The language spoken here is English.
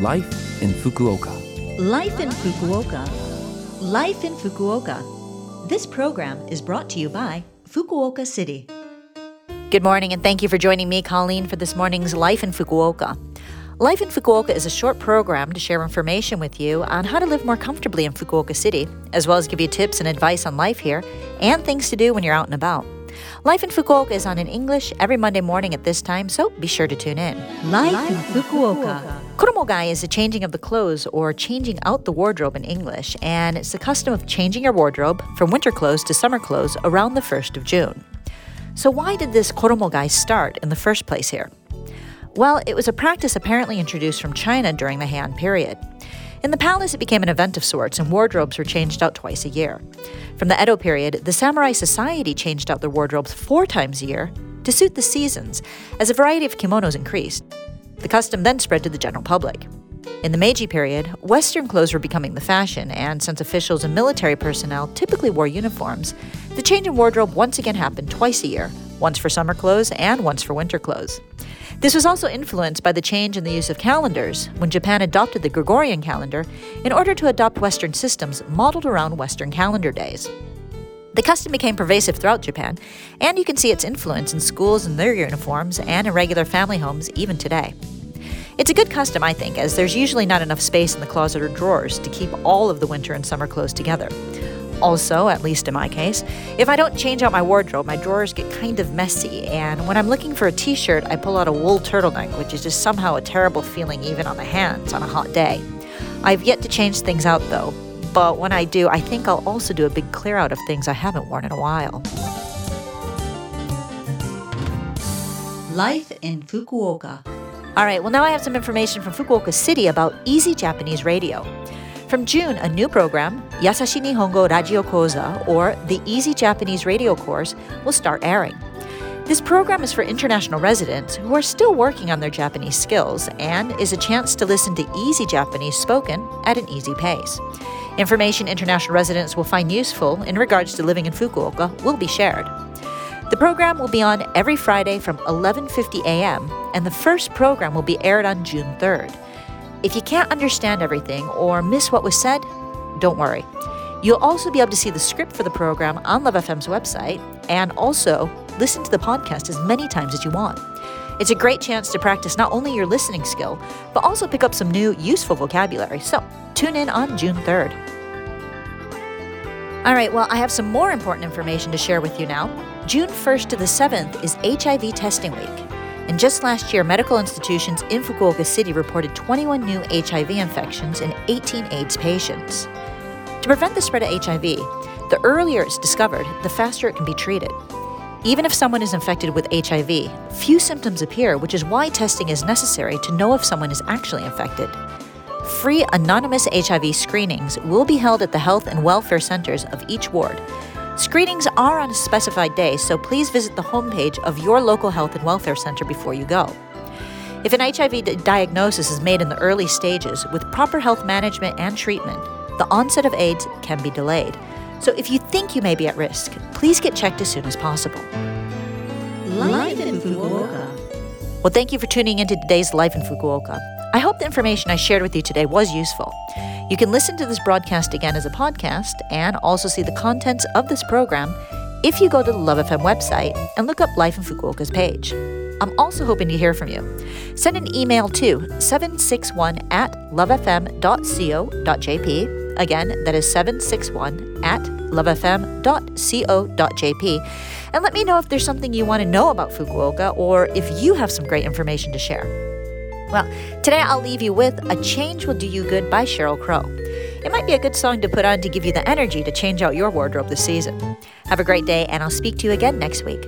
Life in Fukuoka. Life in Fukuoka. Life in Fukuoka. This program is brought to you by Fukuoka City. Good morning, and thank you for joining me, Colleen, for this morning's Life in Fukuoka. Life in Fukuoka is a short program to share information with you on how to live more comfortably in Fukuoka City, as well as give you tips and advice on life here and things to do when you're out and about. Life in Fukuoka is on in English every Monday morning at this time, so be sure to tune in. Life in Fukuoka. Koromogae is the changing of the clothes or changing out the wardrobe in English, and it's the custom of changing your wardrobe from winter clothes to summer clothes around the 1st of June. So, why did this koromogae start in the first place here? Well, it was a practice apparently introduced from China during the Han period. In the palace, it became an event of sorts, and wardrobes were changed out twice a year. From the Edo period, the samurai society changed out their wardrobes four times a year to suit the seasons, as a variety of kimonos increased. The custom then spread to the general public. In the Meiji period, Western clothes were becoming the fashion, and since officials and military personnel typically wore uniforms, the change in wardrobe once again happened twice a year once for summer clothes and once for winter clothes. This was also influenced by the change in the use of calendars when Japan adopted the Gregorian calendar in order to adopt Western systems modeled around Western calendar days. The custom became pervasive throughout Japan, and you can see its influence in schools and their uniforms and in regular family homes even today. It's a good custom, I think, as there's usually not enough space in the closet or drawers to keep all of the winter and summer clothes together. Also, at least in my case, if I don't change out my wardrobe, my drawers get kind of messy, and when I'm looking for a t shirt, I pull out a wool turtleneck, which is just somehow a terrible feeling even on the hands on a hot day. I've yet to change things out though, but when I do, I think I'll also do a big clear out of things I haven't worn in a while. Life in Fukuoka. All right, well, now I have some information from Fukuoka City about Easy Japanese Radio. From June, a new program, Yasashii Nihongo Radio Koza, or the Easy Japanese Radio Course, will start airing. This program is for international residents who are still working on their Japanese skills and is a chance to listen to easy Japanese spoken at an easy pace. Information international residents will find useful in regards to living in Fukuoka will be shared. The program will be on every Friday from 11:50 a.m. and the first program will be aired on June 3rd. If you can't understand everything or miss what was said, don't worry. You'll also be able to see the script for the program on Love FM's website and also listen to the podcast as many times as you want. It's a great chance to practice not only your listening skill, but also pick up some new useful vocabulary. So tune in on June 3rd. All right, well, I have some more important information to share with you now. June 1st to the 7th is HIV testing week. And just last year, medical institutions in Fukuoka City reported 21 new HIV infections and 18 AIDS patients. To prevent the spread of HIV, the earlier it's discovered, the faster it can be treated. Even if someone is infected with HIV, few symptoms appear, which is why testing is necessary to know if someone is actually infected. Free anonymous HIV screenings will be held at the health and welfare centers of each ward, Screenings are on a specified day, so please visit the homepage of your local health and welfare center before you go. If an HIV diagnosis is made in the early stages with proper health management and treatment, the onset of AIDS can be delayed. So if you think you may be at risk, please get checked as soon as possible. Life in Fukuoka. Well, thank you for tuning into today's Life in Fukuoka. I hope the information I shared with you today was useful. You can listen to this broadcast again as a podcast and also see the contents of this program if you go to the Love FM website and look up Life in Fukuoka's page. I'm also hoping to hear from you. Send an email to 761 at lovefm.co.jp. Again, that is 761 at lovefm.co.jp. And let me know if there's something you want to know about Fukuoka or if you have some great information to share. Well, today I'll leave you with A Change Will Do You Good by Sheryl Crow. It might be a good song to put on to give you the energy to change out your wardrobe this season. Have a great day, and I'll speak to you again next week.